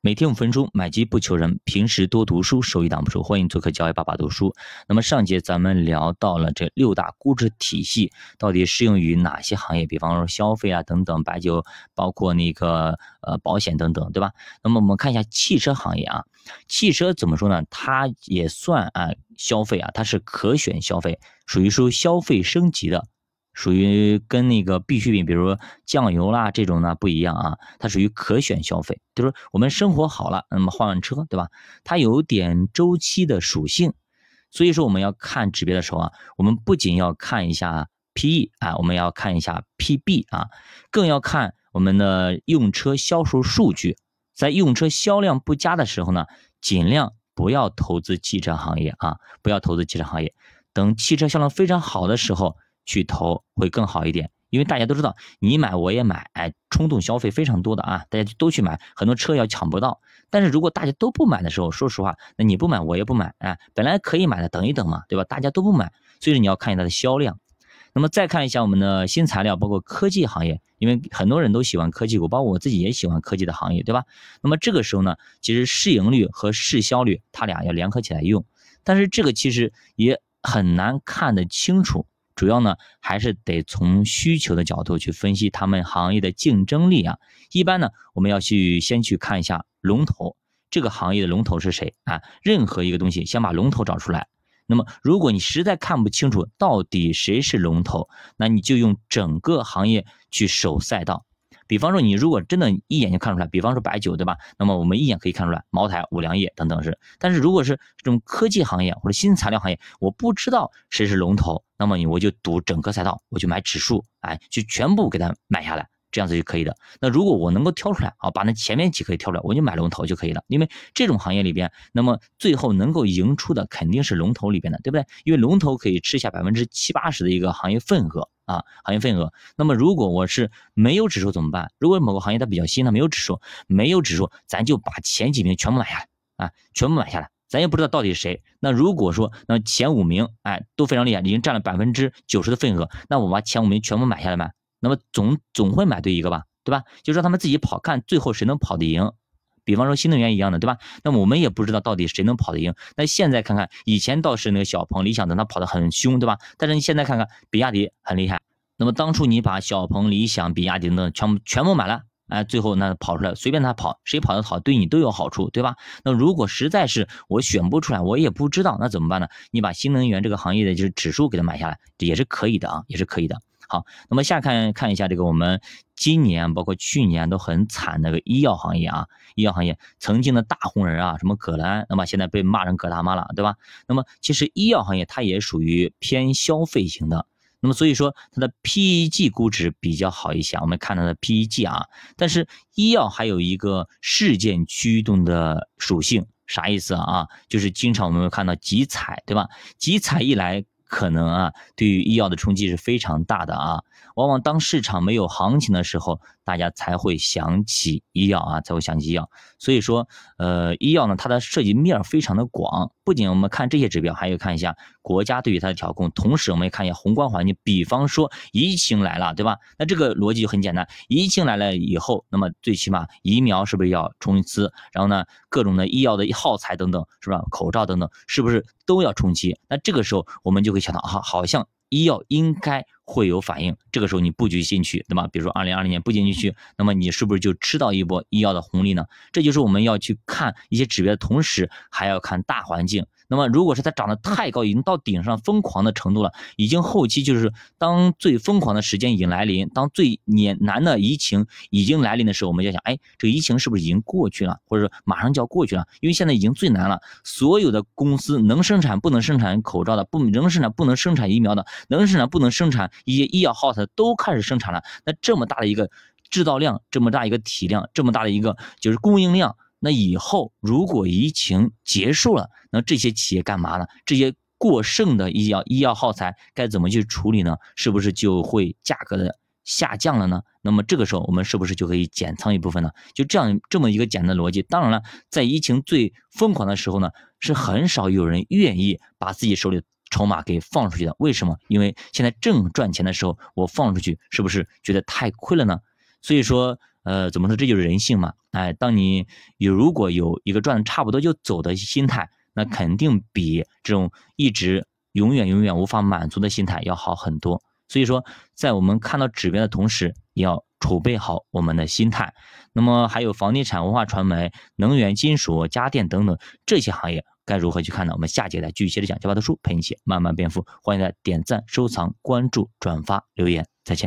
每天五分钟，买基不求人，平时多读书，收益挡不住。欢迎做客教育爸爸读书。那么上节咱们聊到了这六大估值体系到底适用于哪些行业？比方说消费啊等等，白酒，包括那个呃保险等等，对吧？那么我们看一下汽车行业啊，汽车怎么说呢？它也算啊消费啊，它是可选消费，属于说消费升级的。属于跟那个必需品，比如说酱油啦这种呢不一样啊，它属于可选消费，就是我们生活好了，那么换换车，对吧？它有点周期的属性，所以说我们要看指标的时候啊，我们不仅要看一下 PE 啊，我们要看一下 PB 啊，更要看我们的用车销售数据。在用车销量不佳的时候呢，尽量不要投资汽车行业啊，不要投资汽车行业。等汽车销量非常好的时候。去投会更好一点，因为大家都知道，你买我也买，哎，冲动消费非常多的啊，大家都去买，很多车要抢不到。但是如果大家都不买的时候，说实话，那你不买我也不买，哎，本来可以买的，等一等嘛，对吧？大家都不买，所以说你要看一下它的销量。那么再看一下我们的新材料，包括科技行业，因为很多人都喜欢科技股，包括我自己也喜欢科技的行业，对吧？那么这个时候呢，其实市盈率和市销率它俩要联合起来用，但是这个其实也很难看得清楚。主要呢，还是得从需求的角度去分析他们行业的竞争力啊。一般呢，我们要去先去看一下龙头，这个行业的龙头是谁啊？任何一个东西，先把龙头找出来。那么，如果你实在看不清楚到底谁是龙头，那你就用整个行业去守赛道。比方说，你如果真的一眼就看出来，比方说白酒，对吧？那么我们一眼可以看出来，茅台、五粮液等等是。但是如果是这种科技行业或者新材料行业，我不知道谁是龙头，那么你我就赌整个赛道，我就买指数，哎，就全部给它买下来，这样子就可以的。那如果我能够挑出来，啊，把那前面几可以挑出来，我就买龙头就可以了。因为这种行业里边，那么最后能够赢出的肯定是龙头里边的，对不对？因为龙头可以吃下百分之七八十的一个行业份额。啊，行业份额。那么如果我是没有指数怎么办？如果某个行业它比较新，它没有指数，没有指数，咱就把前几名全部买下来啊，全部买下来，咱也不知道到底是谁。那如果说那前五名，哎，都非常厉害，已经占了百分之九十的份额，那我把前五名全部买下来买，那么总总会买对一个吧，对吧？就让他们自己跑，看最后谁能跑得赢。比方说新能源一样的，对吧？那么我们也不知道到底谁能跑得赢。那现在看看，以前倒是那个小鹏、理想等，他跑得很凶，对吧？但是你现在看看，比亚迪很厉害。那么当初你把小鹏、理想、比亚迪等全部全部买了，哎，最后那跑出来随便他跑，谁跑得好对你都有好处，对吧？那如果实在是我选不出来，我也不知道，那怎么办呢？你把新能源这个行业的就是指数给它买下来，也是可以的啊，也是可以的。好，那么下看看一下这个我们今年包括去年都很惨那个医药行业啊，医药行业曾经的大红人啊，什么葛兰，那么现在被骂成葛大妈了，对吧？那么其实医药行业它也属于偏消费型的，那么所以说它的 PEG 估值比较好一些，我们看它的 PEG 啊，但是医药还有一个事件驱动的属性，啥意思啊？就是经常我们会看到集采，对吧？集采一来。可能啊，对于医药的冲击是非常大的啊。往往当市场没有行情的时候，大家才会想起医药啊，才会想起医药。所以说，呃，医药呢，它的涉及面非常的广。不仅我们看这些指标，还要看一下国家对于它的调控。同时，我们也看一下宏观环境。比方说，疫情来了，对吧？那这个逻辑就很简单。疫情来了以后，那么最起码疫苗是不是要冲刺？然后呢，各种的医药的耗材等等，是吧？口罩等等，是不是都要冲击？那这个时候，我们就会想到啊，好像。医药应该会有反应，这个时候你布局进去，对吧？比如说二零二零年布局进去，那么你是不是就吃到一波医药的红利呢？这就是我们要去看一些指标的同时，还要看大环境。那么，如果是它涨得太高，已经到顶上疯狂的程度了，已经后期就是当最疯狂的时间已经来临，当最年难的疫情已经来临的时候，我们就想，哎，这个疫情是不是已经过去了，或者说马上就要过去了？因为现在已经最难了，所有的公司能生产不能生产口罩的，不能生产不能生产疫苗的，能生产不能生产一些医药耗材都开始生产了。那这么大的一个制造量，这么大一个体量，这么大的一个就是供应量。那以后如果疫情结束了，那这些企业干嘛呢？这些过剩的医药医药耗材该怎么去处理呢？是不是就会价格的下降了呢？那么这个时候我们是不是就可以减仓一部分呢？就这样这么一个简单的逻辑。当然了，在疫情最疯狂的时候呢，是很少有人愿意把自己手里筹码给放出去的。为什么？因为现在正赚钱的时候，我放出去是不是觉得太亏了呢？所以说，呃，怎么说？这就是人性嘛。哎，当你有如果有一个赚的差不多就走的心态，那肯定比这种一直永远永远无法满足的心态要好很多。所以说，在我们看到指标的同时，也要储备好我们的心态。那么还有房地产、文化传媒、能源、金属、家电等等这些行业该如何去看呢？我们下节再继续接着讲。教爸读书陪你一起慢慢变富，欢迎大家点赞、收藏、关注、转发、留言。